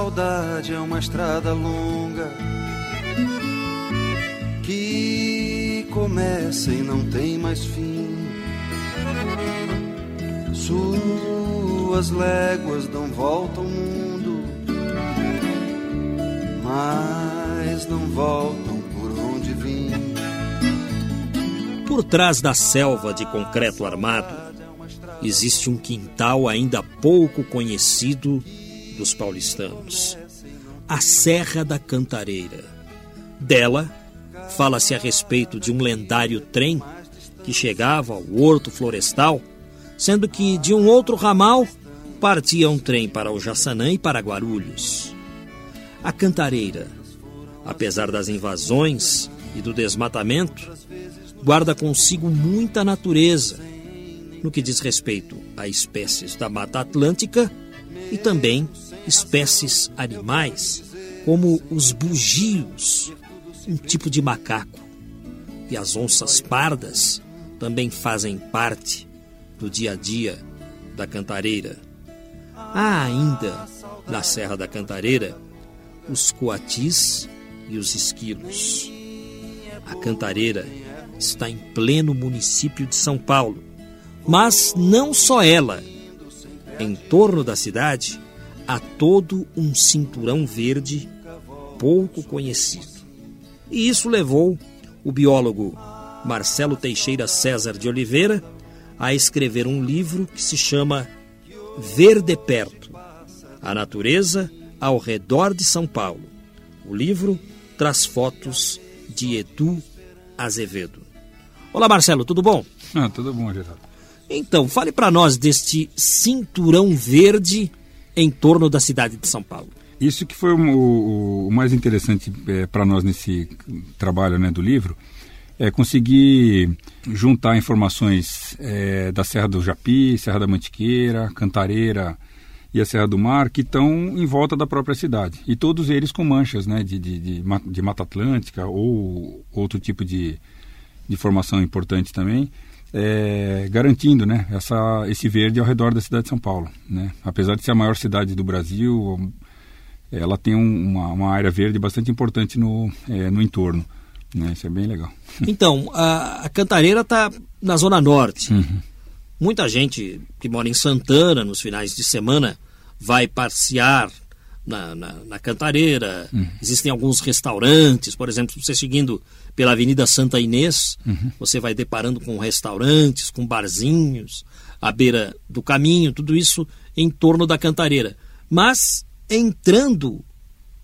Saudade é uma estrada longa que começa e não tem mais fim. Suas léguas dão volta ao mundo, mas não voltam por onde vim. Por trás da selva de concreto armado, existe um quintal ainda pouco conhecido dos paulistanos. A Serra da Cantareira. Dela, fala-se a respeito de um lendário trem que chegava ao Horto Florestal, sendo que de um outro ramal partia um trem para o Jaçanã e para Guarulhos. A Cantareira, apesar das invasões e do desmatamento, guarda consigo muita natureza no que diz respeito a espécies da Mata Atlântica e também espécies animais, como os bugios, um tipo de macaco, e as onças pardas também fazem parte do dia a dia da cantareira. Há ainda, na Serra da Cantareira, os coatis e os esquilos. A cantareira está em pleno município de São Paulo, mas não só ela. Em torno da cidade há todo um cinturão verde pouco conhecido. E isso levou o biólogo Marcelo Teixeira César de Oliveira a escrever um livro que se chama Verde Perto A Natureza ao Redor de São Paulo. O livro traz fotos de Edu Azevedo. Olá, Marcelo, tudo bom? Ah, tudo bom, Geraldo. Então, fale para nós deste cinturão verde em torno da cidade de São Paulo. Isso que foi o, o, mais interessante é, para nós nesse trabalho né, do livro, é conseguir juntar informações é, da Serra do Japi, Serra da Mantiqueira, Cantareira e a Serra do Mar, que estão em volta da própria cidade. E todos eles com manchas né, de, de, de, de Mata Atlântica ou outro tipo de, de formação importante também é, garantindo né, essa, esse verde ao redor da cidade de São Paulo. Né? Apesar de ser a maior cidade do Brasil, ela tem um, uma, uma, área verde bastante importante no, é, no entorno. Né? Isso é bem legal. Então, a, a Cantareira está na Zona Norte. Uhum. Muita gente que mora em Santana nos finais de semana vai passear na, na, na Cantareira. Uhum. Existem alguns restaurantes, por exemplo, você seguindo pela Avenida Santa Inês, uhum. você vai deparando com restaurantes, com barzinhos, à beira do caminho, tudo isso em torno da Cantareira. Mas entrando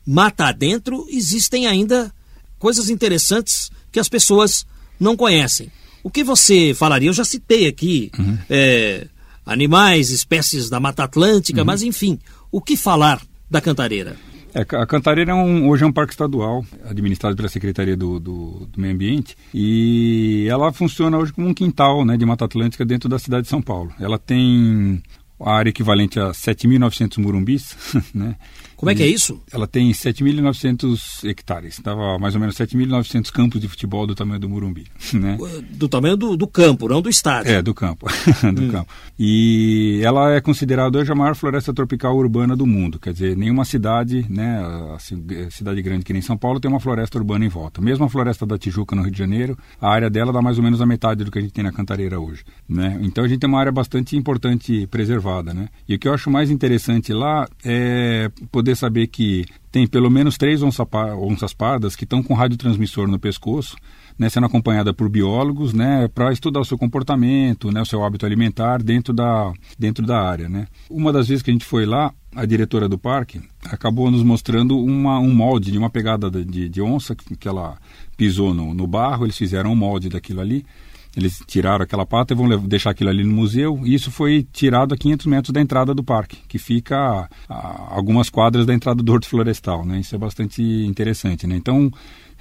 mata adentro, existem ainda coisas interessantes que as pessoas não conhecem. O que você falaria? Eu já citei aqui uhum. é, animais, espécies da Mata Atlântica, uhum. mas enfim, o que falar da Cantareira? É, a Cantareira é um, hoje é um parque estadual, administrado pela Secretaria do, do, do, Meio Ambiente, e ela funciona hoje como um quintal né, de Mata Atlântica dentro da cidade de São Paulo. Ela tem a área equivalente a 7.900 murumbis, né? Como é que é isso? Ela tem 7.900 hectares. Estava mais ou menos 7.900 campos de futebol do tamanho do Murumbi. Né? Do tamanho do, do campo, não do estádio. É, do campo. do hum. campo. E ela é considerada hoje a maior floresta tropical urbana do mundo. Quer dizer, nenhuma cidade, né, a cidade grande que nem São Paulo, tem uma floresta urbana em volta. Mesmo a floresta da Tijuca, no Rio de Janeiro, a área dela dá mais ou menos a metade do que a gente tem na Cantareira hoje. Né? Então a gente tem uma área bastante importante preservada. Né? E o que eu acho mais interessante lá é poder poder saber que tem pelo menos três onças pardas que estão com radiotransmissor no pescoço, né, sendo acompanhada por biólogos, né, para estudar o seu comportamento, né, o seu hábito alimentar dentro da, dentro da área, né. Uma das vezes que a gente foi lá, a diretora do parque acabou nos mostrando uma, um molde de uma pegada de, de onça que, que ela pisou no, no barro, eles fizeram um molde daquilo ali Eles tiraram aquela pata e vão deixar aquilo ali no museu. E isso foi tirado a 500 metros da entrada do parque, que fica a, algumas quadras da entrada do Horto Florestal. Né? Isso é bastante interessante. Né? Então,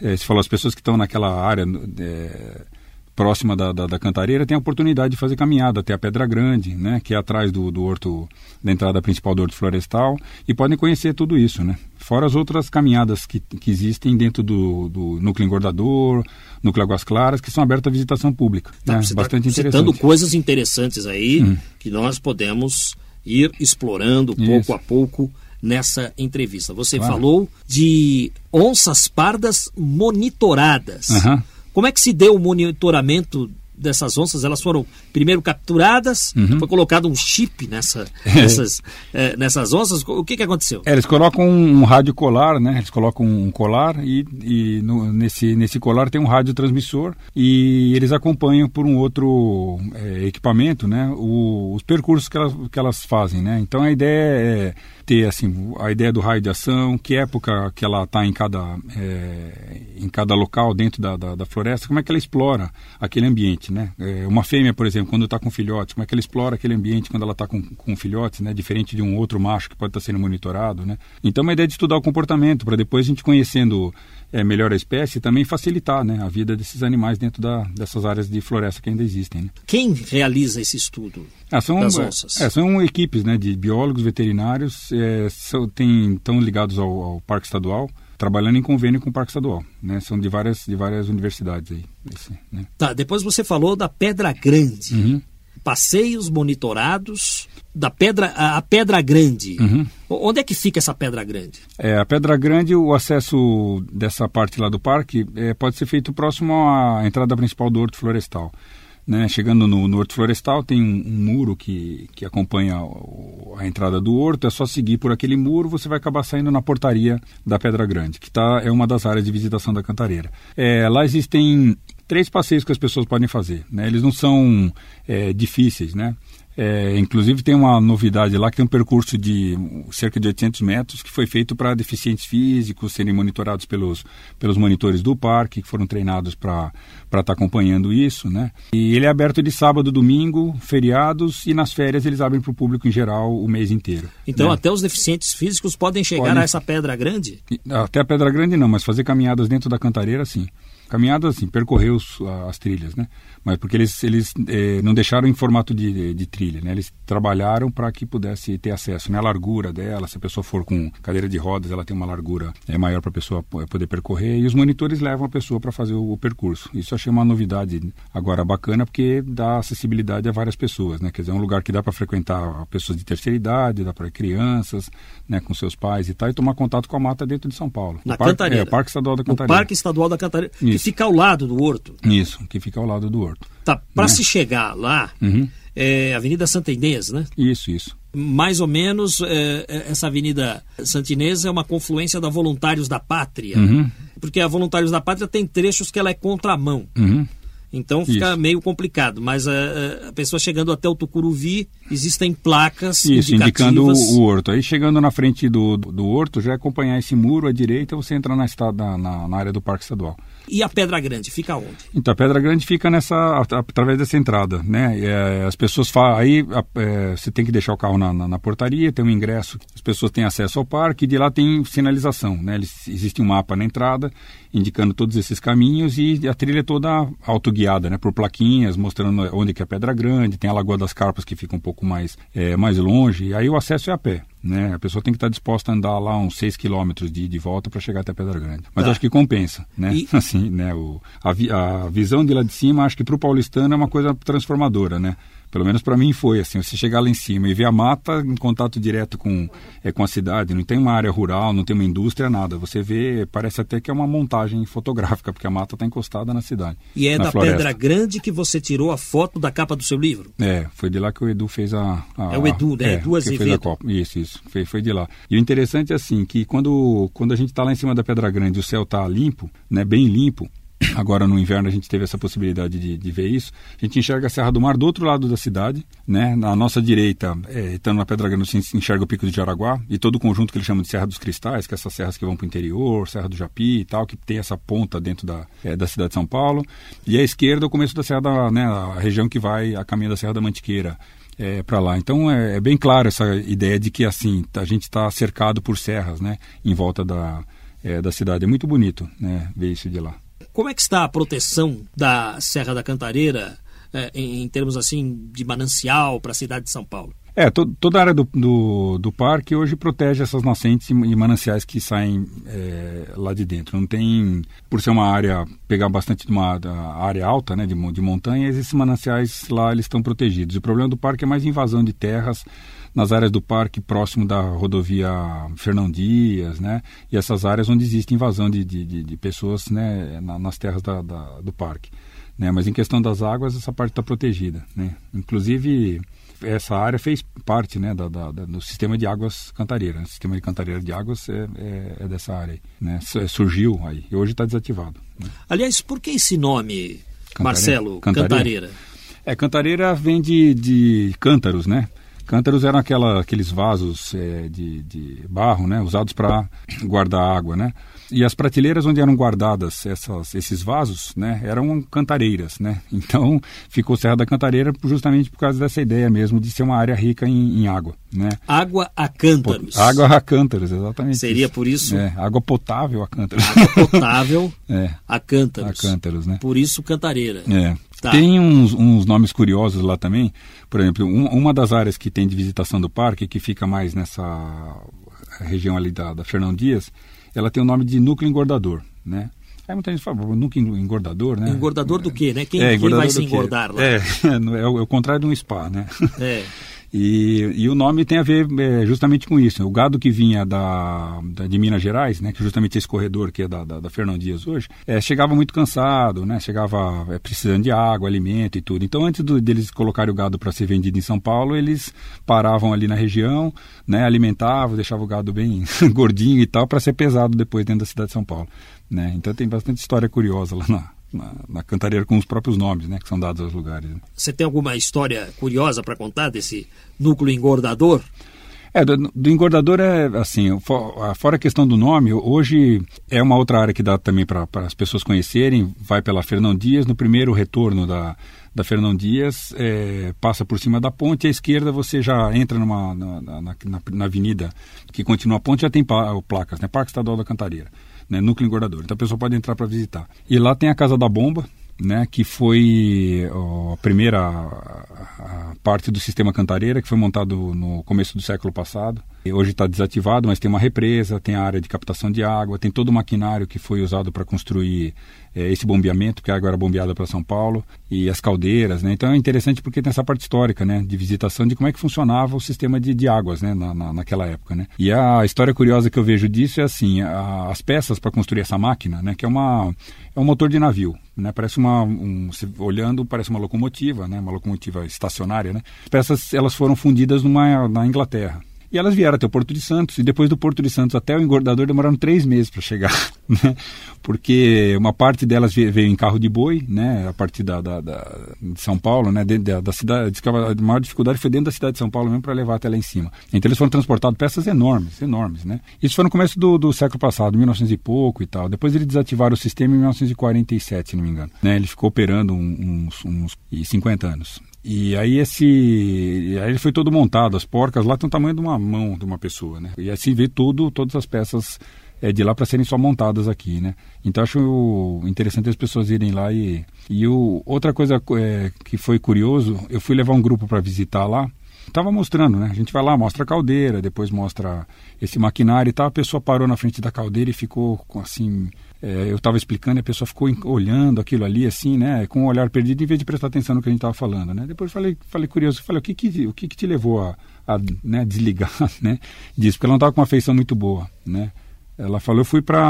é, se falou, as pessoas que estão naquela área é, próxima da, da, da, Cantareira têm a oportunidade de fazer caminhada até a Pedra Grande, né? que é atrás do, do Horto, da entrada principal do Horto Florestal, e podem conhecer tudo isso. Né? Fora as outras caminhadas que, que existem dentro do, do núcleo engordador, núcleo Águas Claras, que são abertas à visitação pública. Tá, né? Você tá Bastante tá citando coisas interessantes aí hum. que nós podemos ir explorando pouco Isso. a pouco nessa entrevista. Você claro. falou de onças pardas monitoradas. Uhum. Como é que se deu o monitoramento dessas onças, elas foram primeiro capturadas, uhum. foi colocado um chip nessa, nessas, é, nessas onças. O que, que aconteceu? É, eles colocam um, rádio colar, né? Eles colocam um colar e, e no, nesse, nesse colar tem um rádio transmissor e eles acompanham por um outro é, equipamento, né? O, os percursos que elas, que elas fazem, né? Então a ideia é ter assim a ideia do raio de ação, que época que ela está em cada é, em cada local dentro da, da, da, floresta, como é que ela explora aquele ambiente, né? É, uma fêmea, por exemplo, quando está com filhotes, como é que ela explora aquele ambiente quando ela está com, com filhotes, né? Diferente de um outro macho que pode estar tá sendo monitorado, né? Então, uma ideia de estudar o comportamento para depois a gente conhecendo é, melhor a espécie e também facilitar, né, a vida desses animais dentro da, dessas áreas de floresta que ainda existem. Né? Quem realiza esse estudo? Ah, são, das onças? É, são equipes, né, de biólogos, veterinários, é, são, tem, estão ligados ao, ao Parque Estadual trabalhando em convênio com o Parque Estadual, né? São de várias, de várias universidades aí. Esse, né? Tá, depois você falou da Pedra Grande. Uhum. Passeios monitorados da Pedra, a, Pedra Grande. Uhum. Onde é que fica essa Pedra Grande? É, a Pedra Grande, o acesso dessa parte lá do parque é, pode ser feito próximo à entrada principal do Horto Florestal. Né, chegando no, no, Horto Florestal, tem um, um, muro que, que acompanha a, a entrada do horto. É só seguir por aquele muro, você vai acabar saindo na portaria da Pedra Grande, que tá, é uma das áreas de visitação da Cantareira. É, lá existem três passeios que as pessoas podem fazer. Né? Eles não são é, difíceis, né? É, inclusive tem uma novidade lá que tem um percurso de cerca de 800 metros que foi feito para deficientes físicos serem monitorados pelos, pelos monitores do parque que foram treinados para estar tá acompanhando isso, né? E ele é aberto de sábado, domingo, feriados e nas férias eles abrem para o público em geral o mês inteiro. Então né? até os deficientes físicos podem chegar podem... a essa pedra grande? Até a pedra grande não, mas fazer caminhadas dentro da cantareira sim. Caminhadas assim, percorrer os, as trilhas, né? Mas porque eles, eles eh, não deixaram em formato de, de trilha, né? Eles trabalharam para que pudesse ter acesso, né? A largura dela, se a pessoa for com cadeira de rodas, ela tem uma largura é, maior para a pessoa poder percorrer e os monitores levam a pessoa para fazer o, o, percurso. Isso eu achei uma novidade agora bacana porque dá acessibilidade a várias pessoas, né? Quer dizer, é um lugar que dá para frequentar pessoas de terceira idade, dá para crianças, né? Com seus pais e tal, e tomar contato com a mata dentro de São Paulo. Na Parque, Cantareira. É, Parque Estadual da Cantareira. O Parque Estadual da Cantareira, Isso. que fica ao lado do Horto. Isso, que fica ao lado do Horto. Tá, para né? se chegar lá, uhum. é Avenida Santa Inês, né? Isso, isso. Mais ou menos, é, é essa Avenida Santa Inês é uma confluência da Voluntários da Pátria. Uhum. Porque a Voluntários da Pátria tem trechos que ela é contramão. Uhum. Então fica Isso. meio complicado, mas a, a, pessoa chegando até o Tucuruvi, existem placas Isso, indicando o, o, horto. Aí chegando na frente do, do, do, horto, já é acompanhar esse muro à direita, você entra na, estrada, na, na área do Parque Estadual. E a Pedra Grande fica onde? Então, a Pedra Grande fica nessa, através dessa entrada, né? É, as pessoas falam, aí é, você tem que deixar o carro na, na, na, portaria, tem um ingresso, as pessoas têm acesso ao parque e de lá tem sinalização, né? Existe um mapa na entrada indicando todos esses caminhos e a trilha é toda autoguiada, né? Por plaquinhas mostrando onde que é a Pedra Grande, tem a Lagoa das Carpas que fica um pouco mais, é, mais longe, e aí o acesso é a pé. Né? A pessoa tem que estar disposta a andar lá uns 6 quilômetros de, de volta para chegar até Pedra Grande. Mas tá. acho que compensa, né? E... Assim, né? O, a, a visão de lá de cima, acho que para o paulistano é uma coisa transformadora, né? Pelo menos para mim foi assim. Você chegar lá em cima e ver a mata em contato direto com, é, com a cidade, não tem uma área rural, não tem uma indústria, nada. Você vê, parece até que é uma montagem fotográfica, porque a mata está encostada na cidade. E é da floresta. Pedra Grande que você tirou a foto da capa do seu livro? É, foi de lá que o Edu fez a. a é o Edu, né? É, Edu Azevedo. Isso, isso. Foi, foi de lá. E o interessante é assim, que quando, quando a gente está lá em cima da Pedra Grande e o céu está limpo, né, bem limpo, agora no inverno a gente teve essa possibilidade de, de, ver isso. A gente enxerga a Serra do Mar do outro lado da cidade, né? Na nossa direita, é, estando na Pedra Grande, se enxerga o Pico de Jaraguá e todo o conjunto que eles chamam de Serra dos Cristais, que é essas serras que vão para o interior, Serra do Japi e tal, que tem essa ponta dentro da, é, da cidade de São Paulo. E à esquerda, o começo da Serra da, né, a região que vai a caminho da Serra da Mantiqueira. É, para lá. Então é, é, bem claro essa ideia de que assim a gente está cercado por serras, né, em volta da, é, da cidade. É muito bonito, né, ver isso de lá. Como é que está a proteção da Serra da Cantareira é, em, em, termos assim de manancial para a cidade de São Paulo? É, to, toda a área do, do, do, parque hoje protege essas nascentes e, mananciais que saem é, lá de dentro. Não tem, por ser uma área, pegar bastante de uma área alta, né, de, de esses mananciais lá eles estão protegidos. O problema do parque é mais invasão de terras nas áreas do parque próximo da rodovia Fernão Dias, né? E essas áreas onde existe invasão de, de, de pessoas, né? nas terras da, da, do parque. Né? Mas em questão das águas, essa parte está protegida, né? Inclusive, essa área fez parte né, da, da, do sistema de águas Cantareira. O sistema de Cantareira de águas é, é, é dessa área. Aí, né? Surgiu aí e hoje está desativado. Né? Aliás, por que esse nome, Cantareira? Marcelo, Cantareira? Cantareira? É, Cantareira vem de, de cântaros, né? Cântaros eram aquela, aqueles vasos é, de, de barro, né, usados para guardar água, né? E as prateleiras onde eram guardadas essas, esses vasos, né, eram cantareiras, né? Então ficou Serra da Cantareira justamente por causa dessa ideia mesmo de ser uma área rica em, em água, né? Água a cântaros. Água a cântaros, exatamente. Seria isso. por isso? É, água potável a cântaros. Água potável é, a cântaros. A cântaros, né? Por isso Cantareira. É. Tá. Tem uns, uns, nomes curiosos lá também. Por exemplo, um, uma das áreas que tem de visitação do parque, que fica mais nessa região ali da, da Fernão Dias, ela tem o nome de núcleo engordador, né? Aí muita gente fala, núcleo engordador, né? Engordador do quê, né? Quem, é, quem vai se engordar lá? É, é, é, o contrário de um spa, né? É. E, e, o nome tem a ver é, justamente com isso. O gado que vinha da, da, de Minas Gerais, né, que justamente esse corredor que é da, da, da Fernão Dias hoje, é, chegava muito cansado, né, chegava é, precisando de água, alimento e tudo. Então, antes do, deles colocarem o gado para ser vendido em São Paulo, eles paravam ali na região, né, alimentavam, deixavam o gado bem gordinho e tal, para ser pesado depois dentro da cidade de São Paulo. Né? Então, tem bastante história curiosa lá na, na, na, cantareira com os próprios nomes, né, que são dados aos lugares. Né? Você tem alguma história curiosa para contar desse núcleo engordador? É, do, do, engordador é assim, fora a questão do nome, hoje é uma outra área que dá também para as pessoas conhecerem, vai pela Fernão Dias, no primeiro retorno da, da Fernão Dias, é, passa por cima da ponte, à esquerda você já entra numa, na, na, na, na avenida que continua a ponte, já tem placas, né, Parque Estadual da Cantareira né, núcleo engordador. Então a pessoa pode entrar para visitar. E lá tem a Casa da Bomba, né, que foi a primeira parte do sistema Cantareira, que foi montado no começo do século passado. Hoje está desativado, mas tem uma represa, tem a área de captação de água, tem todo o maquinário que foi usado para construir é, esse bombeamento, que é agora bombeada para São Paulo, e as caldeiras, né? Então é interessante porque tem essa parte histórica, né? De visitação de como é que funcionava o sistema de, de águas, né? Na, na, naquela época, né? E a história curiosa que eu vejo disso é assim, a, as peças para construir essa máquina, né? Que é uma é um motor de navio, né? Parece uma um, olhando parece uma locomotiva, né? Uma locomotiva estacionária, né? As peças elas foram fundidas numa na Inglaterra. E elas vieram até o Porto de Santos, e depois do Porto de Santos até o engordador demoraram três meses para chegar, né? Porque uma parte delas veio em carro de boi, né? A partir da, da, da de São Paulo, né? Da, da cidade, a maior dificuldade foi dentro da cidade de São Paulo mesmo para levar até lá em cima. Então eles foram transportados peças enormes, enormes, né? Isso foi no começo do, do século passado, 1900 e pouco e tal. Depois eles desativaram o sistema em 1947, se não me engano. Né? Ele ficou operando uns, uns 50 anos. E aí esse. Aí ele foi todo montado, as porcas lá tem o tamanho de uma mão de uma pessoa, né? E assim vê tudo, todas as peças é, de lá para serem só montadas aqui, né? Então acho interessante as pessoas irem lá e. E o, outra coisa é, que foi curioso, eu fui levar um grupo para visitar lá. Tava mostrando, né? A gente vai lá, mostra a caldeira, depois mostra esse maquinário e tal. A pessoa parou na frente da caldeira e ficou assim é, eu estava explicando e a pessoa ficou olhando aquilo ali, assim, né, com um olhar perdido, em vez de prestar atenção no que a gente estava falando, né. Depois falei, falei curioso, falei, o que que, o que, que te levou a, a né, desligar, né, disso? Porque ela não estava com uma feição muito boa, né. Ela falou, eu fui para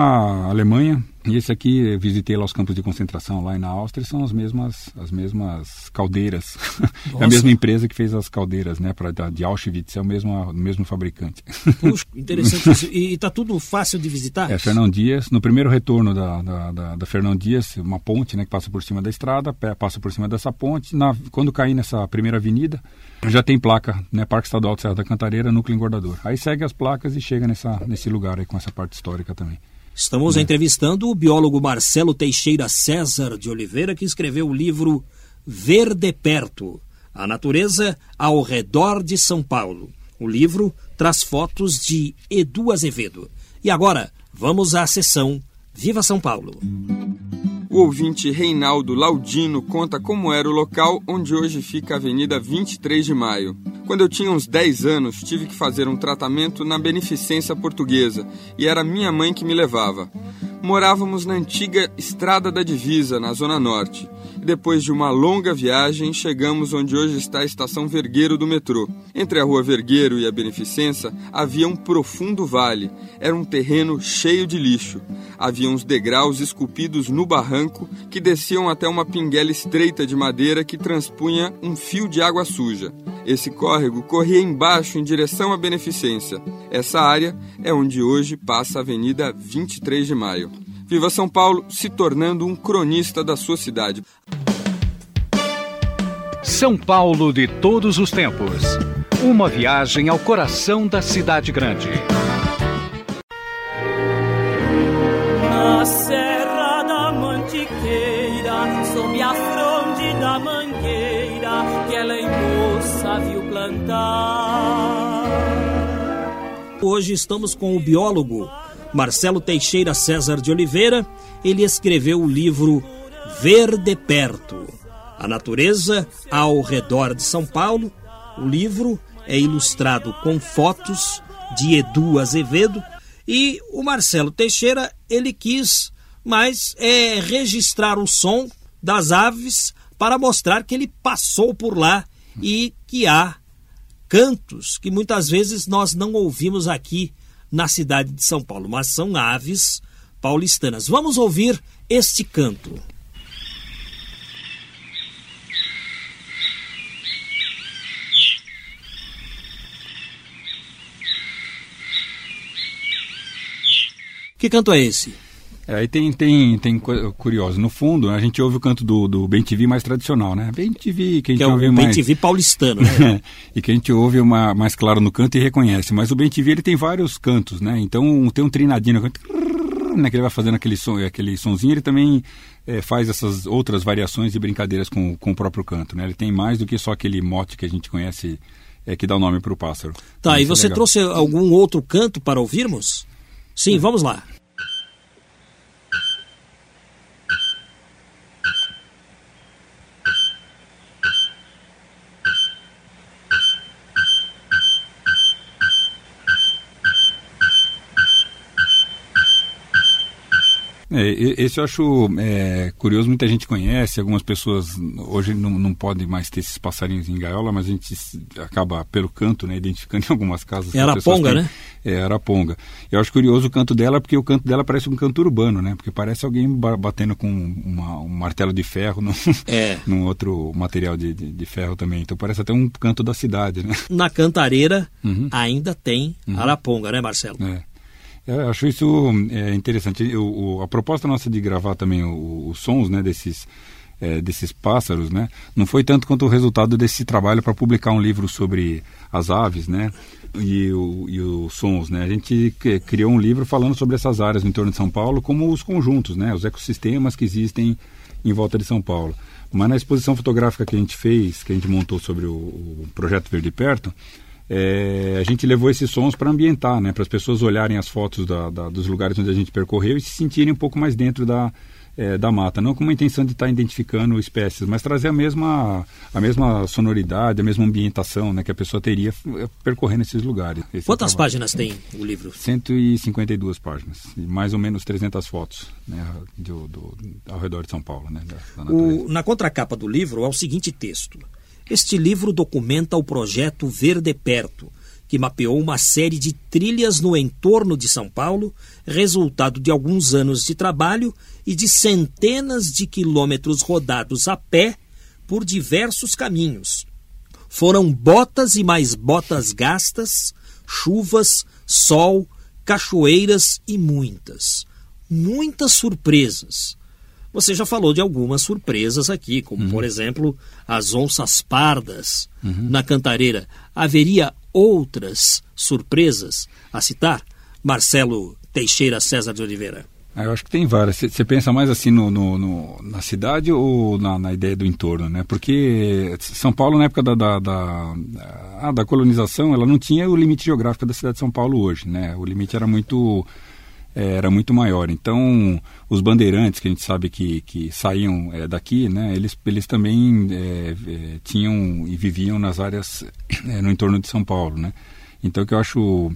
Alemanha E esse aqui, visitei lá os campos de concentração lá na Áustria, são as mesmas, as mesmas caldeiras. é a mesma empresa que fez as caldeiras, né, para de Auschwitz, é o mesmo, o mesmo fabricante. Puxa, interessante isso. E está tudo fácil de visitar? É, Fernão Dias, no primeiro retorno da, da, da, da Fernão Dias, uma ponte, né, que passa por cima da estrada, passa por cima dessa ponte, na, quando cair nessa primeira avenida, já tem placa, né, Parque Estadual de Serra da Cantareira, núcleo engordador. Aí segue as placas e chega nessa, nesse lugar aí com essa parte histórica também. Estamos é. entrevistando o biólogo Marcelo Teixeira César de Oliveira, que escreveu o livro Ver de Perto, a natureza ao redor de São Paulo. O livro traz fotos de Edu Azevedo. E agora, vamos à sessão Viva São Paulo. O ouvinte Reinaldo Laudino conta como era o local onde hoje fica a Avenida 23 de Maio. Quando eu tinha uns 10 anos, tive que fazer um tratamento na Beneficência Portuguesa e era minha mãe que me levava. Morávamos na antiga Estrada da Divisa, na Zona Norte. Depois de uma longa viagem, chegamos onde hoje está a estação Vergueiro do metrô. Entre a rua Vergueiro e a Beneficência havia um profundo vale. Era um terreno cheio de lixo. Havia uns degraus esculpidos no barranco que desciam até uma pinguela estreita de madeira que transpunha um fio de água suja. Esse córrego corria embaixo em direção à Beneficência. Essa área é onde hoje passa a Avenida 23 de Maio. Viva São Paulo, se tornando um cronista da sua cidade. São Paulo de todos os tempos. Uma viagem ao coração da cidade grande. Na Serra da Mantiqueira, sob a fronde da mangueira, que ela em moça viu plantar. Hoje estamos com o biólogo Marcelo Teixeira César de Oliveira, ele escreveu o livro Ver de Perto, a natureza ao redor de São Paulo. O livro é ilustrado com fotos de Edu Azevedo e o Marcelo Teixeira ele quis mais é, registrar o som das aves para mostrar que ele passou por lá e que há cantos que muitas vezes nós não ouvimos aqui na cidade de São Paulo, mas são aves paulistanas. Vamos ouvir este canto. Que canto é esse? É, aí tem, tem, tem curioso. No fundo, a gente ouve o canto do, do Bem TV mais tradicional, né? Bem TV, que a gente que é ouve o mais... Bem TV paulistano, né? e que a gente ouve uma, mais claro no canto e reconhece. Mas o Bem TV, ele tem vários cantos, né? Então, tem um trinadinho, né, que ele vai fazendo aquele, som, aquele sonzinho, ele também é, faz essas outras variações e brincadeiras com, com o próprio canto, né? Ele tem mais do que só aquele mote que a gente conhece, é, que dá o nome para o pássaro. Tá, então, e é você é trouxe algum outro canto para ouvirmos? Sim, vamos lá. É, esse eu acho é, curioso, muita gente conhece, algumas pessoas hoje não, não podem mais ter esses passarinhos em gaiola, mas a gente acaba pelo canto, né, identificando em algumas casas. É araponga, né? É, araponga. Eu acho curioso o canto dela, porque o canto dela parece um canto urbano, né? Porque parece alguém batendo com uma, um martelo de ferro num, é. num outro material de, de, de, ferro também. Então parece até um canto da cidade, né? Na cantareira uhum. ainda tem uhum. araponga, né, Marcelo? É. Eu acho isso é, interessante. O, a proposta nossa de gravar também os sons né, desses, é, desses pássaros né, não foi tanto quanto o resultado desse trabalho para publicar um livro sobre as aves né, e, o, e os sons. Né. A gente criou um livro falando sobre essas áreas no entorno de São Paulo, como os conjuntos, né, os ecossistemas que existem em volta de São Paulo. Mas na exposição fotográfica que a gente fez, que a gente montou sobre o, o projeto Verde Perto, é, a gente levou esses sons para ambientar, né, para as pessoas olharem as fotos da, da, dos lugares onde a gente percorreu e se sentirem um pouco mais dentro da, é, da mata, não com uma intenção de estar tá identificando espécies, mas trazer a mesma, a mesma sonoridade, a mesma ambientação né, que a pessoa teria é, percorrendo esses lugares. Esse Quantas é páginas tem o livro? 152 páginas, e mais ou menos 300 fotos né, do, do, ao redor de São Paulo. Né, da, da o, na contracapa do livro há o seguinte texto. Este livro documenta o projeto Ver de Perto, que mapeou uma série de trilhas no entorno de São Paulo, resultado de alguns anos de trabalho e de centenas de quilômetros rodados a pé por diversos caminhos. Foram botas e mais botas gastas, chuvas, sol, cachoeiras e muitas, muitas surpresas. Você já falou de algumas surpresas aqui, como uhum. por exemplo as onças pardas uhum. na Cantareira. Haveria outras surpresas a citar? Marcelo Teixeira César de Oliveira. Ah, eu acho que tem várias. Você pensa mais assim no, no, no na cidade ou na, na, ideia do entorno, né? Porque São Paulo, na época da, da, da, ah, da, colonização, ela não tinha o limite geográfico da cidade de São Paulo hoje, né? O limite era muito, era muito maior. Então, os bandeirantes, que a gente sabe que, que saíam é, daqui, né? Eles, eles também é, é tinham e viviam nas áreas é, no entorno de São Paulo, né? Então, o que eu acho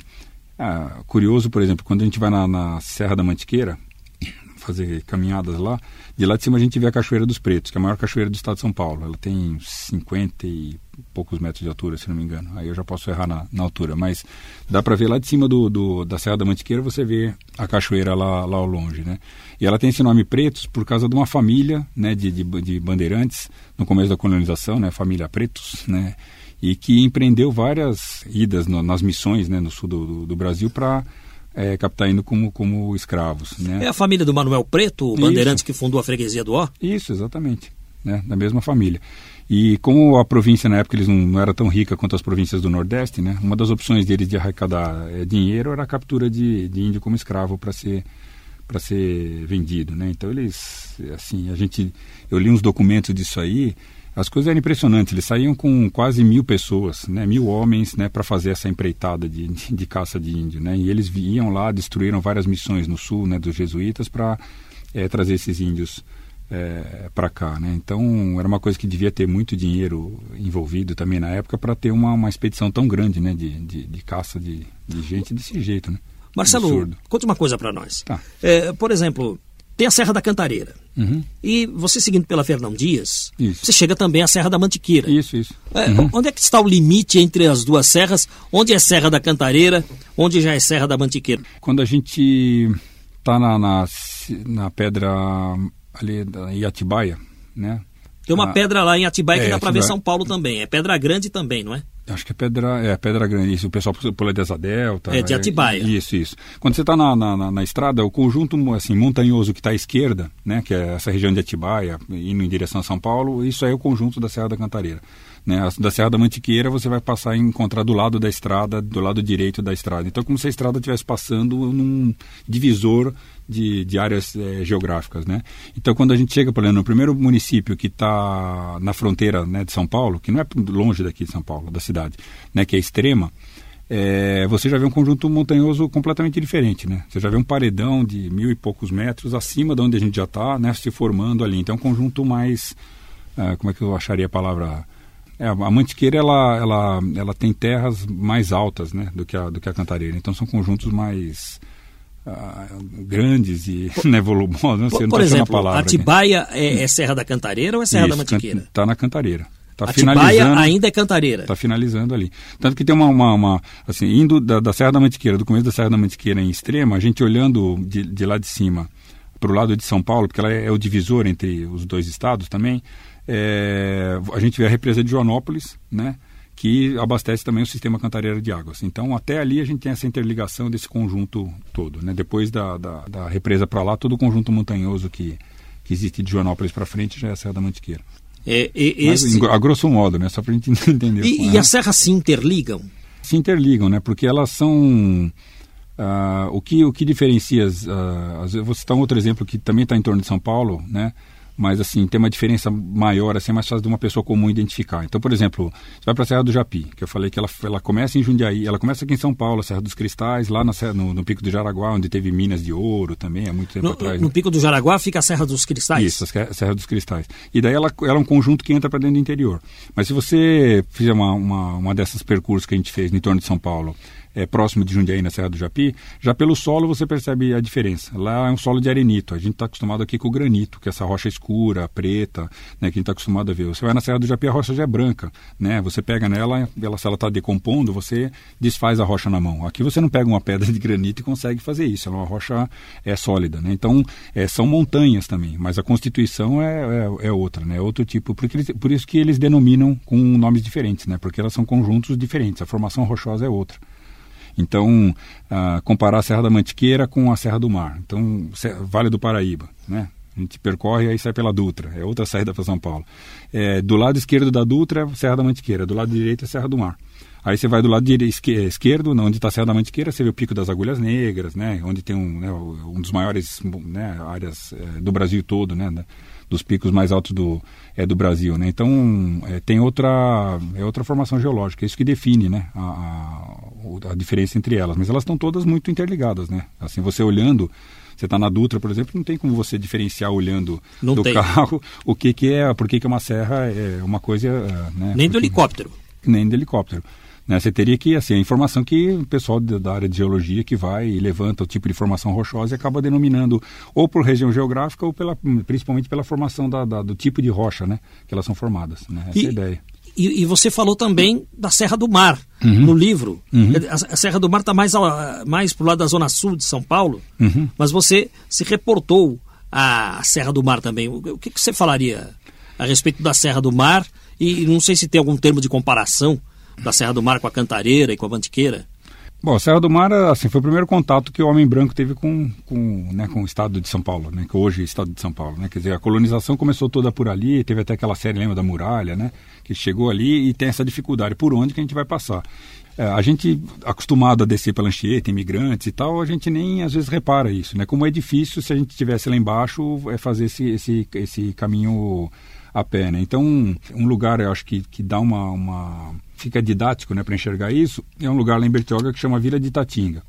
ah, curioso, por exemplo, quando a gente vai na, na Serra da Mantiqueira, fazer caminhadas lá. De lá de cima a gente vê a Cachoeira dos Pretos, que é a maior cachoeira do estado de São Paulo. Ela tem 50 e poucos metros de altura, se não me engano. Aí eu já posso errar na, na altura, mas dá para ver lá de cima do, do, da Serra da Mantiqueira, você vê a cachoeira lá, lá ao longe, né? E ela tem esse nome Pretos por causa de uma família, né, de, de, de bandeirantes no começo da colonização, né, família Pretos, né? E que empreendeu várias idas no, nas missões, né, no sul do, do, do Brasil para é, captando como, como escravos. Né? É a família do Manuel Preto, o bandeirante que fundou a freguesia do Ó? Isso, exatamente. Né? Da mesma família. E como a província na época eles não, não era tão rica quanto as províncias do Nordeste, né? uma das opções deles de arrecadar é, dinheiro era a captura de, de índio como escravo para ser para ser vendido, né? Então eles, assim, a gente, eu li uns documentos disso aí as coisas eram impressionantes. Eles saíam com quase mil pessoas, né, mil homens, né, para fazer essa empreitada de, de, caça de índio, né. E eles iam lá, destruíram várias missões no sul, né, dos jesuítas para é, eh, trazer esses índios é, para cá, né. Então era uma coisa que devia ter muito dinheiro envolvido também na época para ter uma, uma expedição tão grande, né, de, de, de caça de, de gente desse jeito, né. Marcelo, Absurdo. conta uma coisa para nós. Tá. É, por exemplo, tem a Serra da Cantareira. Uhum. E você seguindo pela Fernão Dias, isso. você chega também à Serra da Mantiqueira. Isso, isso. É, uhum. Onde é que está o limite entre as duas serras? Onde é Serra da Cantareira? Onde já é Serra da Mantiqueira? Quando a gente está na, na, na, pedra ali da Iatibaia, né? Tem uma pedra lá em Atibaia é, que dá para ver São Paulo também. É Pedra Grande também, não é? Acho que é Pedra, é Pedra Grande. Isso, o pessoal pula de Asa Delta. É, de Atibaia. É, isso, isso. Quando você está na, na, na, estrada, o conjunto assim, montanhoso que está à esquerda, né, que é essa região de Atibaia, indo em direção a São Paulo, isso aí é o conjunto da Serra da Cantareira. Né, da Serra da Mantiqueira você vai passar a encontrar do lado da estrada, do lado direito da estrada. Então, como se a estrada estivesse passando num divisor de, de áreas é, geográficas, né? Então, quando a gente chega, por exemplo, no primeiro município que está na fronteira né, de São Paulo, que não é longe daqui de São Paulo, da cidade, né, que é Extrema, é, você já vê um conjunto montanhoso completamente diferente, né? Você já vê um paredão de mil e poucos metros acima de onde a gente já está, né, se formando ali. Então, é um conjunto mais, é, como é que eu acharia a palavra? É, a Mantiqueira ela, ela, ela tem terras mais altas, né, do que a, do que a Cantareira. Então, são conjuntos mais uh, grandes e né, volumosos. Não sei, por, por exemplo, Atibaia é, é, Serra da Cantareira ou é Serra Isso, da Mantiqueira? Está na Cantareira. Tá Atibaia ainda é Cantareira. Está finalizando ali. Tanto que tem uma, uma, uma assim, indo da, da, Serra da Mantiqueira, do começo da Serra da Mantiqueira em extrema, a gente olhando de, de lá de cima para o lado de São Paulo, porque ela é, é, o divisor entre os dois estados também, é, a gente vê a represa de Joanópolis, né? Que abastece também o sistema Cantareira de Águas. Então, até ali a gente tem essa interligação desse conjunto todo. Né? Depois da, da, da represa para lá, todo o conjunto montanhoso que, que existe de Joanópolis para frente já é a Serra da Mantiqueira. É, esse... Mas, a grosso modo, né? só para a gente entender. E, e as serras se interligam? Se interligam, né? porque elas são... Uh, o, que, o que diferencia, uh, vou citar um outro exemplo que também está em torno de São Paulo, né? Mas assim, tem uma diferença maior, assim, é mais fácil de uma pessoa comum identificar. Então, por exemplo, você vai para a Serra do Japi, que eu falei que ela, ela começa em Jundiaí, ela começa aqui em São Paulo, a Serra dos Cristais, lá na, no, no Pico do Jaraguá, onde teve minas de ouro também, há muito tempo no, atrás. No né? Pico do Jaraguá fica a Serra dos Cristais? Isso, a Serra dos Cristais. E daí ela, ela é um conjunto que entra para dentro do interior. Mas se você fizer uma, uma, uma dessas percursos que a gente fez em torno de São Paulo, é, próximo de Jundiaí, na Serra do Japi, já pelo solo você percebe a diferença. Lá é um solo de arenito, a gente está acostumado aqui com o granito, que é essa rocha escura, preta, né, que a gente está acostumado a ver. Você vai na Serra do Japi, a rocha já é branca, né? Você pega nela, ela, se ela está decompondo, você desfaz a rocha na mão. Aqui você não pega uma pedra de granito e consegue fazer isso, é uma rocha é, sólida, né? Então, é, são montanhas também, mas a constituição é, é, é outra, né? É outro tipo, porque eles, por isso que eles denominam com nomes diferentes, né? Porque elas são conjuntos diferentes, a formação rochosa é outra. Então, uh, comparar a Serra da Mantiqueira com a Serra do Mar. Então, Vale do Paraíba, né? A gente percorre e aí sai pela Dutra, é outra saída para São Paulo. É, do lado esquerdo da Dutra, é Serra da Mantiqueira, do lado direito é Serra do Mar. Aí você vai do lado esquerdo, onde está a Serra da Mantiqueira, você vê o Pico das Agulhas Negras, né? Onde tem um, né, um dos maiores né, áreas é, do Brasil todo, né? Dos picos mais altos do, é, do Brasil. Né? Então, é, tem outra, é outra formação geológica, é isso que define né, a, a, a diferença entre elas. Mas elas estão todas muito interligadas. Né? Assim, você olhando, você está na Dutra, por exemplo, não tem como você diferenciar olhando não do tem. carro o que, que é, por que, que uma serra é uma coisa. É, né, Nem do helicóptero. Nem do helicóptero. Né? Você teria que, assim, a informação que o pessoal da área de geologia que vai e levanta o tipo de formação rochosa e acaba denominando ou por região geográfica ou pela, principalmente pela formação da, da do tipo de rocha, né? Que elas são formadas, né? Essa e, é a ideia. E, e, você falou também da Serra do Mar, uhum. no livro. Uhum. A, a, Serra do Mar está mais, mais para o lado da zona sul de São Paulo, uhum. mas você se reportou à Serra do Mar também. O, o que, que você falaria a respeito da Serra do Mar? E não sei se tem algum termo de comparação da Serra do Mar com a Cantareira e com a Mantiqueira? Bom, a Serra do Mar assim, foi o primeiro contato que o homem branco teve com, com, né, com o estado de São Paulo, né, que hoje é o estado de São Paulo. Né? Quer dizer, a colonização começou toda por ali, teve até aquela série, lembra, da muralha, né, que chegou ali e tem essa dificuldade, por onde que a gente vai passar. É, a gente, acostumado a descer pela Anchieta, imigrantes e tal, a gente nem às vezes repara isso. Né? Como é difícil, se a gente estivesse lá embaixo, é fazer esse, esse, esse caminho a pé. Né? Então, um lugar, eu acho que, que dá uma, uma fica didático né, para enxergar isso, é um lugar lá em Bertioga que chama Vila de Itatinga.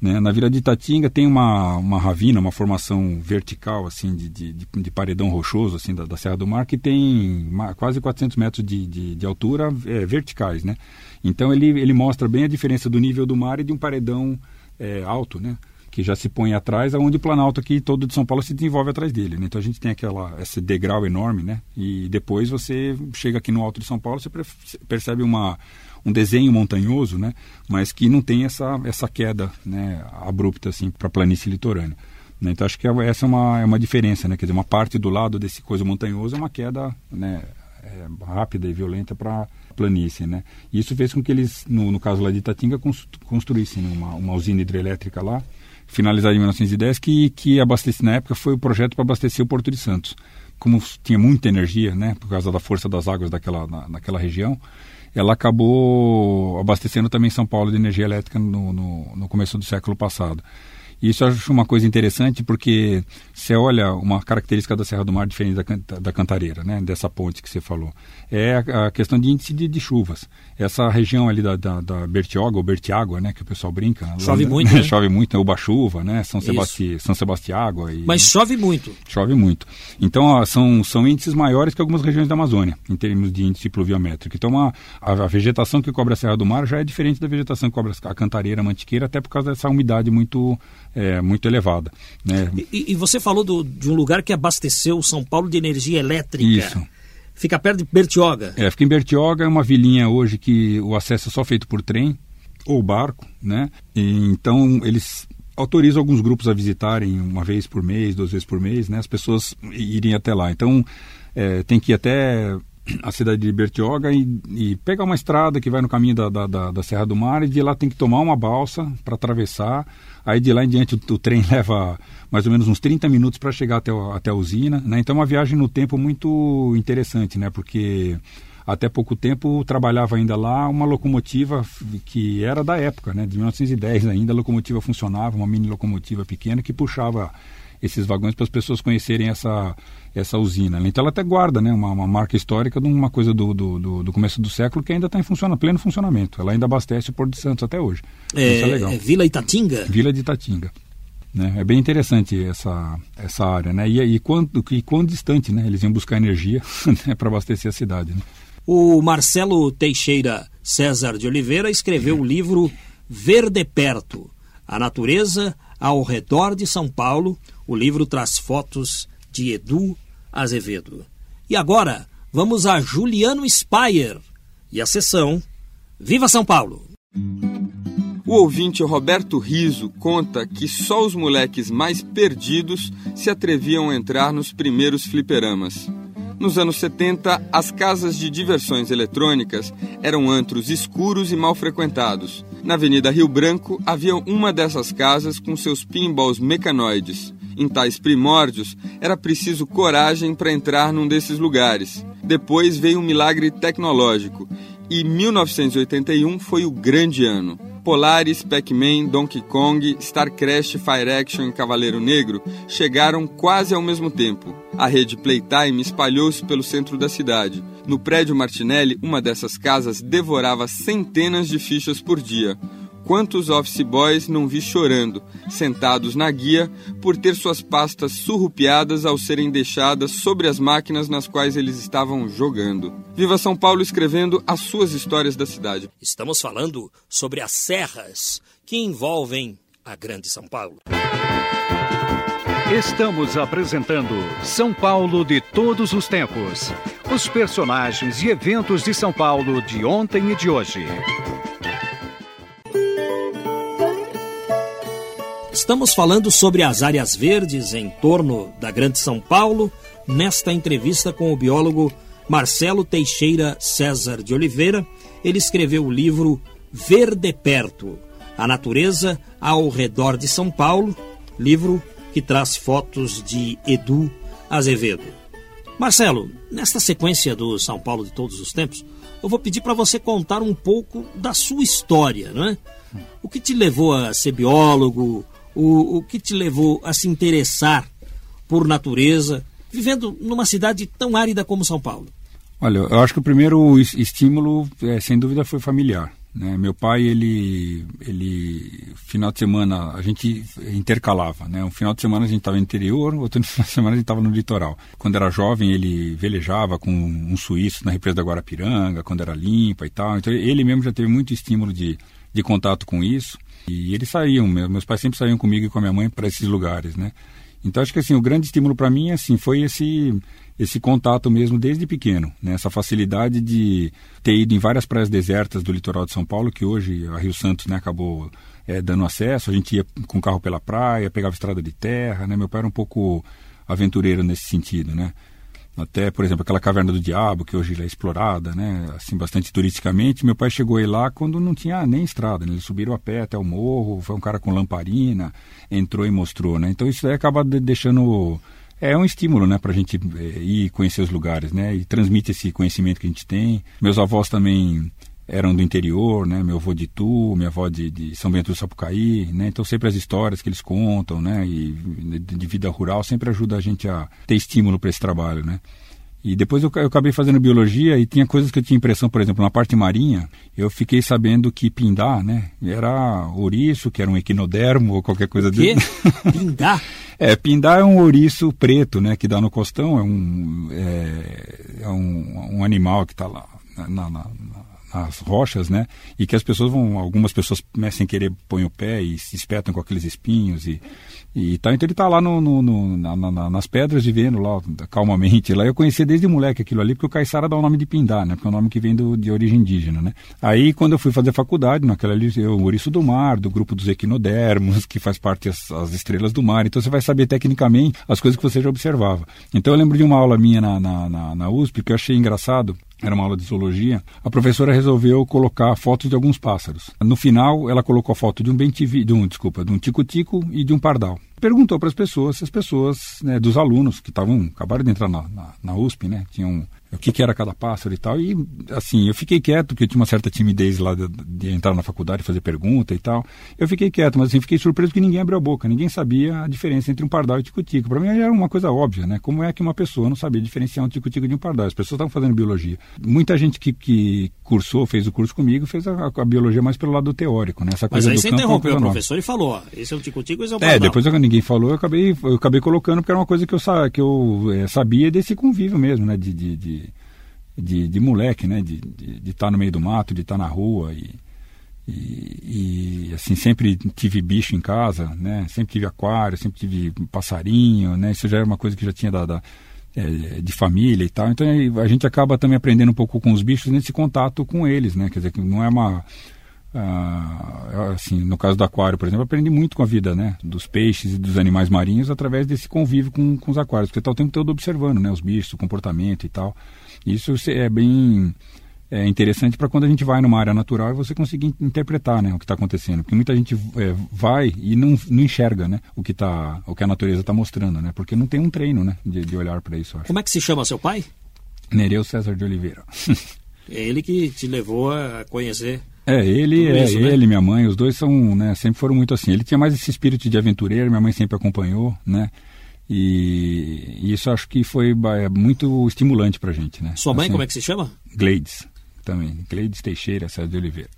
Né? Na Vila de Itatinga tem uma, uma ravina, uma formação vertical assim de, de, de paredão rochoso assim da, da, Serra do Mar que tem quase 400 metros de, de, de altura é, verticais. Né? Então ele, ele mostra bem a diferença do nível do mar e de um paredão é, alto. Né? Que já se põe atrás, aonde o Planalto aqui todo de São Paulo se desenvolve atrás dele. Né? Então a gente tem aquela esse degrau enorme, né? E depois você chega aqui no alto de São Paulo, você percebe uma um desenho montanhoso, né? Mas que não tem essa essa queda, né? Abrupta assim para a planície litorânea. Né? Então acho que é, essa é uma é uma diferença, né? Quer dizer, uma parte do lado desse coisa montanhoso é uma queda, né? É, rápida e violenta para planície, né? E isso fez com que eles, no, no caso lá de Itatinga, construíssem uma, uma usina hidrelétrica lá, finalizada em 1910, que, que abastece, na época foi o projeto para abastecer o Porto de Santos. Como tinha muita energia, né, por causa da força das águas daquela, na, naquela região, ela acabou abastecendo também São Paulo de energia elétrica no, no, no começo do século passado. Isso eu acho uma coisa interessante porque você olha uma característica da Serra do Mar diferente da, da Cantareira, né, dessa ponte que você falou, é a, a questão de índice de, de, chuvas. Essa região ali da, da, da Bertioga, ou Bertiágua, né, que o pessoal brinca. Chove lá, muito, né? Chove muito, é Uba-chuva, né, São, Sebasti, São Sebastiágua. E, Mas chove muito. Chove muito. Então, ó, são, são índices maiores que algumas regiões da Amazônia, em termos de índice pluviométrico. Então, a, a, a vegetação que cobre a Serra do Mar já é diferente da vegetação que cobre a Cantareira, a Mantiqueira, até por causa dessa umidade muito é, muito elevada. Né? E, e, você falou do, de um lugar que abasteceu São Paulo de energia elétrica. Isso. Fica perto de Bertioga. É, fica em Bertioga, é uma vilinha hoje que o acesso é só feito por trem ou barco, né? E, então eles autorizam alguns grupos a visitarem uma vez por mês, duas vezes por mês, né? As pessoas irem até lá. Então é, tem que ir até a cidade de Bertioga e, e, pegar uma estrada que vai no caminho da, da, da, da Serra do Mar e de lá tem que tomar uma balsa para atravessar. Aí de lá em diante o, o, trem leva mais ou menos uns 30 minutos para chegar até, até a usina. Né? Então é uma viagem no tempo muito interessante, né? porque até pouco tempo trabalhava ainda lá uma locomotiva que era da época, né? de 1910 ainda, a locomotiva funcionava, uma mini locomotiva pequena que puxava esses vagões para as pessoas conhecerem essa, essa usina. Então ela até guarda né, uma, uma marca histórica de uma coisa do, do, do, do começo do século que ainda está em funciona, pleno funcionamento. Ela ainda abastece o Porto de Santos até hoje. É, Isso é legal. É Vila Itatinga? Vila de Itatinga. Né? É bem interessante essa, essa área. Né? E, e, quanto, e quão distante né? eles iam buscar energia né, para abastecer a cidade. Né? O Marcelo Teixeira César de Oliveira escreveu o livro Ver de Perto, a natureza ao redor de São Paulo. O livro traz fotos de Edu Azevedo. E agora, vamos a Juliano Spayer e a sessão Viva São Paulo! O ouvinte Roberto Riso conta que só os moleques mais perdidos se atreviam a entrar nos primeiros fliperamas. Nos anos 70, as casas de diversões eletrônicas eram antros escuros e mal frequentados. Na Avenida Rio Branco havia uma dessas casas com seus pinballs mecanoides. Em tais primórdios, era preciso coragem para entrar num desses lugares. Depois veio um milagre tecnológico e 1981 foi o grande ano. Polaris, Pac-Man, Donkey Kong, Star Crash, Fire Action e Cavaleiro Negro chegaram quase ao mesmo tempo. A rede Playtime espalhou-se pelo centro da cidade. No prédio Martinelli, uma dessas casas devorava centenas de fichas por dia. Quantos office boys não vi chorando, sentados na guia, por ter suas pastas surrupiadas ao serem deixadas sobre as máquinas nas quais eles estavam jogando. Viva São Paulo escrevendo as suas histórias da cidade. Estamos falando sobre as serras que envolvem a Grande São Paulo. Estamos apresentando São Paulo de todos os tempos. Os personagens e eventos de São Paulo de ontem e de hoje. Estamos falando sobre as áreas verdes em torno da Grande São Paulo, nesta entrevista com o biólogo Marcelo Teixeira César de Oliveira. Ele escreveu o livro Ver de Perto, a natureza ao redor de São Paulo, livro que traz fotos de Edu Azevedo. Marcelo, nesta sequência do São Paulo de todos os tempos, eu vou pedir para você contar um pouco da sua história, não é? O que te levou a ser biólogo? O, o que te levou a se interessar por natureza, vivendo numa cidade tão árida como São Paulo? Olha, eu acho que o primeiro estímulo, é, sem dúvida, foi familiar. Né? Meu pai, ele, ele, final de semana, a gente intercalava. Né? Um final de semana a gente estava no interior, outro final de semana a gente estava no litoral. Quando era jovem, ele velejava com um suíço na represa da Guarapiranga, quando era limpa e tal. Então, ele mesmo já teve muito estímulo de, de contato com isso. E eles saíam, meus pais sempre saíam comigo e com a minha mãe para esses lugares, né? Então acho que assim, o grande estímulo para mim assim foi esse esse contato mesmo desde pequeno, né? Essa facilidade de ter ido em várias praias desertas do litoral de São Paulo, que hoje a Rio Santos, né, acabou é, dando acesso. A gente ia com carro pela praia, pegava estrada de terra, né? Meu pai era um pouco aventureiro nesse sentido, né? Até, por exemplo, aquela caverna do diabo, que hoje é explorada, né, assim, bastante turisticamente. Meu pai chegou aí lá quando não tinha nem estrada, né? Eles subiram a pé até o morro, foi um cara com lamparina, entrou e mostrou, né? Então isso aí acaba deixando... É um estímulo, né, para a gente é, ir conhecer os lugares, né? E transmite esse conhecimento que a gente tem. Meus avós também eram do interior, né? Meu avô de Itu, minha avó de, de, São Bento do Sapucaí, né? Então sempre as histórias que eles contam, né? E de, vida rural sempre ajuda a gente a ter estímulo para esse trabalho, né? E depois eu, eu, acabei fazendo biologia e tinha coisas que eu tinha impressão, por exemplo, na parte marinha, eu fiquei sabendo que pindá, né? Era ouriço, que era um equinodermo ou qualquer coisa dele. Pindá? é, pindá é um ouriço preto, né? Que dá no costão, é um, é, é um, um animal que está lá na, na, as rochas, né? E que as pessoas vão, algumas pessoas né, sem querer põem o pé e se espetam com aqueles espinhos e e tá, então ele está lá no, no, no na, na, nas pedras vivendo lá calmamente. Lá eu conhecia desde moleque aquilo ali, porque o caiçara dá o nome de Pindá, né? Porque é um nome que vem do, de origem indígena, né? Aí quando eu fui fazer faculdade, naquela ali, eu, o ouriço do mar, do grupo dos equinodermos, que faz parte as estrelas do mar. Então você vai saber tecnicamente as coisas que você já observava. Então eu lembro de uma aula minha na, na, na, na USP que eu achei engraçado era uma aula de zoologia, a professora resolveu colocar fotos de alguns pássaros. No final, ela colocou a foto de um bentivi, de um, desculpa, de um tico-tico e de um pardal. Perguntou para as pessoas, se as pessoas, né, dos alunos que estavam, acabaram de entrar na, na, na USP, né, tinham o que, que, era cada pássaro e tal. E, assim, eu fiquei quieto, porque eu tinha uma certa timidez lá de, de, entrar na faculdade, fazer pergunta e tal. Eu fiquei quieto, mas assim, fiquei surpreso que ninguém abriu a boca, ninguém sabia a diferença entre um pardal e um tico-tico. Para mim era uma coisa óbvia, né? Como é que uma pessoa não sabia diferenciar um tico-tico de um pardal? As pessoas estavam fazendo biologia. Muita gente que, que cursou, fez o curso comigo, fez a, a, biologia mais pelo lado teórico, né? Essa coisa mas aí você é interrompeu o professor e falou, ó, esse é o tico-tico, esse é o pardal. É, depois que ninguém falou, eu acabei, eu acabei colocando, porque era uma coisa que eu, que eu é, sabia desse convívio mesmo, né? de, de, de de, de moleque, né? De estar de, tá no meio do mato, de estar tá na rua. E, E, e, assim sempre tive bicho em casa, né? Sempre tive aquário, sempre tive passarinho, né? Isso já era uma coisa que já tinha da, da é, de família e tal. Então a gente acaba também aprendendo um pouco com os bichos nesse contato com eles, né? Quer dizer que não é uma ah, assim, no caso do aquário, por exemplo, aprendi muito com a vida, né, dos peixes e dos animais marinhos através desse convívio com, com os aquários, porque está o tempo todo observando, né, os bichos, o comportamento e tal. Isso é bem é interessante para quando a gente vai numa área natural e você conseguir interpretar né, o que está acontecendo. Porque muita gente é, vai e não, não enxerga né, o, que tá, o que a natureza está mostrando, né? Porque não tem um treino né, de, de olhar para isso. Como é que se chama seu pai? Nereu César de Oliveira. é ele que te levou a conhecer é, ele, é, isso, né? ele, minha mãe, os dois são, né, sempre foram muito assim. Ele tinha mais esse espírito de aventureiro, minha mãe sempre acompanhou, né? E, isso acho que foi é, muito estimulante pra gente, né? Sua mãe, assim, como é que se chama? Gleides também. Gleides Teixeira, César de Oliveira.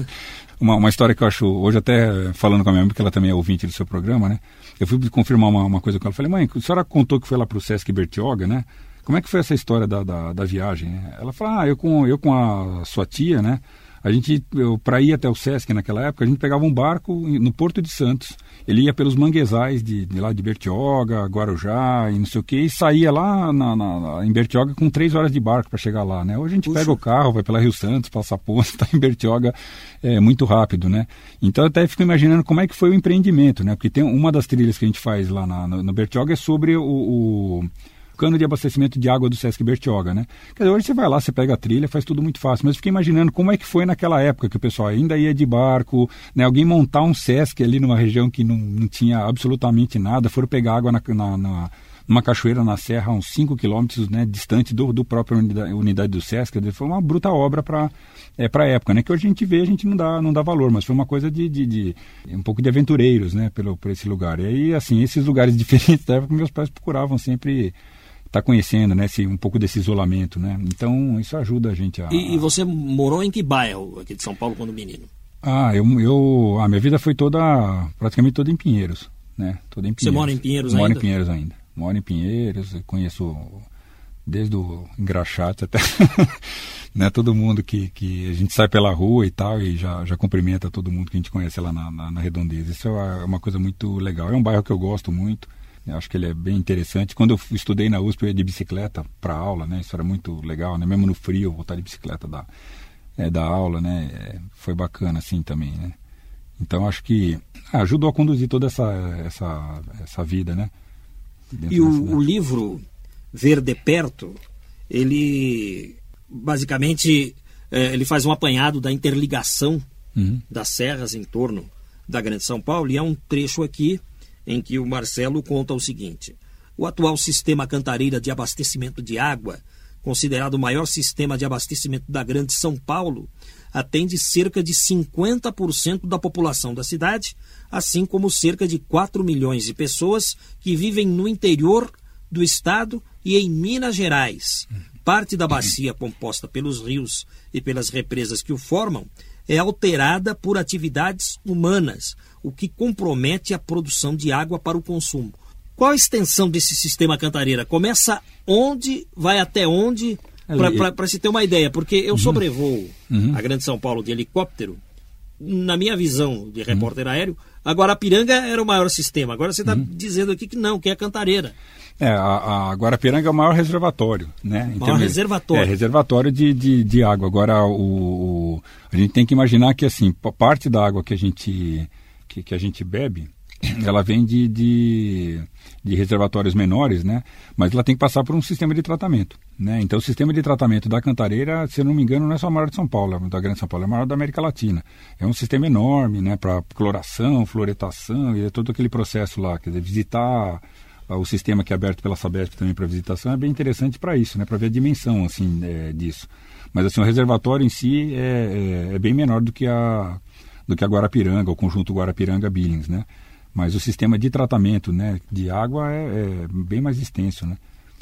uma, uma história que eu acho, hoje até falando com a minha mãe, porque ela também é ouvinte do seu programa, né? Eu fui confirmar uma, uma coisa com ela. Falei, mãe, a senhora contou que foi lá para o Sesc Bertioga, né? Como é que foi essa história da, da, da viagem? Ela falou, ah, eu com, eu com a sua tia, né? A gente, para ir até o Sesc naquela época, a gente pegava um barco no Porto de Santos. Ele ia pelos manguezais de, de lá de Bertioga, Guarujá e não sei o que, e saía lá na, na, em Bertioga com três horas de barco para chegar lá, né? Hoje a gente Puxa. pega o carro, vai pela Rio Santos, passa a ponta, está em Bertioga é, muito rápido, né? Então eu até fico imaginando como é que foi o empreendimento, né? Porque tem uma das trilhas que a gente faz lá na, no, no Bertioga é sobre o, o cano de abastecimento de água do Sesc Bertioga, né? Quer dizer, hoje você vai lá, você pega a trilha, faz tudo muito fácil. Mas eu fiquei imaginando como é que foi naquela época que o pessoal ainda ia de barco, né? Alguém montar um Sesc ali numa região que não, não tinha absolutamente nada, foram pegar água na, na, na numa cachoeira na serra, uns 5 quilômetros né, distante do, do próprio unidade, unidade do Sesc. Foi uma bruta obra para é, a época, né? Que hoje a gente vê, a gente não dá, não dá valor, mas foi uma coisa de, de, de um pouco de aventureiros, né? Pelo, por esse lugar. E aí, assim, esses lugares diferentes da época, meus pais procuravam sempre está conhecendo, né, esse, um pouco desse isolamento, né? Então isso ajuda a gente a. E, e, você morou em que bairro aqui de São Paulo quando menino? Ah, eu, eu a minha vida foi toda praticamente toda em Pinheiros, né? Toda em Pinheiros. Você mora em Pinheiros moro ainda? Moro em Pinheiros ainda. Moro em Pinheiros, conheço desde o engraxate até né, todo mundo que, que a gente sai pela rua e tal e já, já cumprimenta todo mundo que a gente conhece lá na, na, na Redondeza. Isso é uma coisa muito legal. É um bairro que eu gosto muito. Eu acho que ele é bem interessante. Quando eu estudei na USP, eu ia de bicicleta para aula, né? Isso era muito legal, né? Mesmo no frio, voltar de bicicleta da, é, da aula, né? É, foi bacana, assim, também, né? Então, acho que ajudou a conduzir toda essa, essa, essa vida, né? e o, o, livro Ver de Perto, ele basicamente é, ele faz um apanhado da interligação uhum. das serras em torno da Grande São Paulo e é um trecho aqui em que o Marcelo conta o seguinte: o atual sistema cantareira de abastecimento de água, considerado o maior sistema de abastecimento da Grande São Paulo, atende cerca de 50% da população da cidade, assim como cerca de 4 milhões de pessoas que vivem no interior do estado e em Minas Gerais. Parte da bacia composta pelos rios e pelas represas que o formam é alterada por atividades humanas, o que compromete a produção de água para o consumo. Qual a extensão desse sistema Cantareira? Começa onde, vai até onde, para se ter uma ideia? Porque eu uhum. sobrevoo uhum. a Grande São Paulo de helicóptero, na minha visão de repórter uhum. aéreo, a Piranga era o maior sistema. Agora você está uhum. dizendo aqui que não, que é a Cantareira. É, a, a Guarapiranga é o maior reservatório, né? O maior reservatório. É, reservatório de, de, de água. Agora, o, o, a gente tem que imaginar que, assim, parte da água que a gente que, que a gente bebe, ela vem de, de, de, reservatórios menores, né? Mas ela tem que passar por um sistema de tratamento, né? Então, o sistema de tratamento da Cantareira, se eu não me engano, não é só a maior de São Paulo, da Grande São Paulo, é a maior da América Latina. É um sistema enorme, né? Para cloração, fluoretação e é todo aquele processo lá, quer dizer, visitar o sistema que é aberto pela Sabesp também para visitação é bem interessante para isso, né? Para ver a dimensão, assim, é, disso. Mas, assim, o reservatório em si é, é, é bem menor do que a do que a Guarapiranga, o conjunto Guarapiranga-Billings, né? Mas o sistema de tratamento né, de água é, é bem mais extenso, né?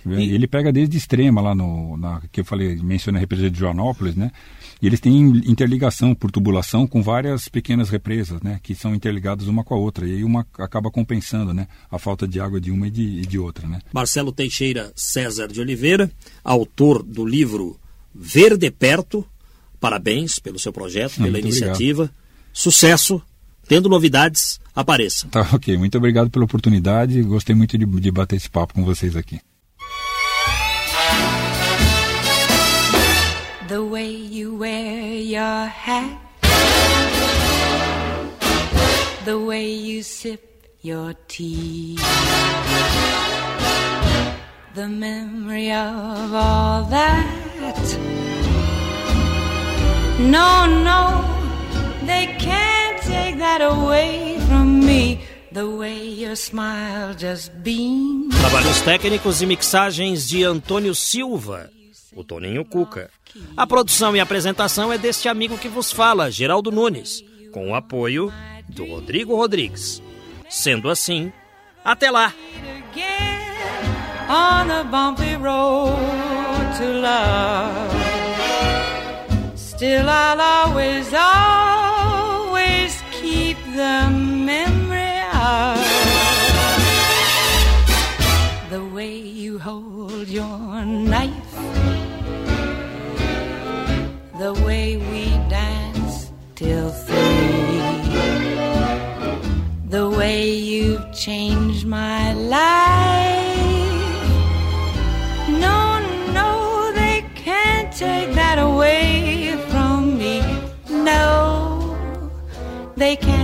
E... Ele pega desde extrema lá no, na, que eu falei, mencionei a represa de Joanópolis, né? E eles têm interligação por tubulação com várias pequenas represas, né? Que são interligadas uma com a outra. E aí uma acaba compensando, né? A falta de água de uma e de, e de outra, né? Marcelo Teixeira César de Oliveira, autor do livro Verde Perto. Parabéns pelo seu projeto, pela iniciativa. Obrigado Sucesso! Tendo novidades, apareça. Tá ok. Muito obrigado pela oportunidade. Gostei muito de, de bater esse papo com vocês aqui. The way you wear your hat The way you sip your tea The memory of all that No, no, they can't take that away Trabalhos técnicos e mixagens de Antônio Silva, o Toninho Cuca. A produção e apresentação é deste amigo que vos fala, Geraldo Nunes, com o apoio do Rodrigo Rodrigues. Sendo assim, até lá! On a bumpy road to love. Still, I'll always, always keep the changed my life. No, no, they can't take that away from me. no, they can't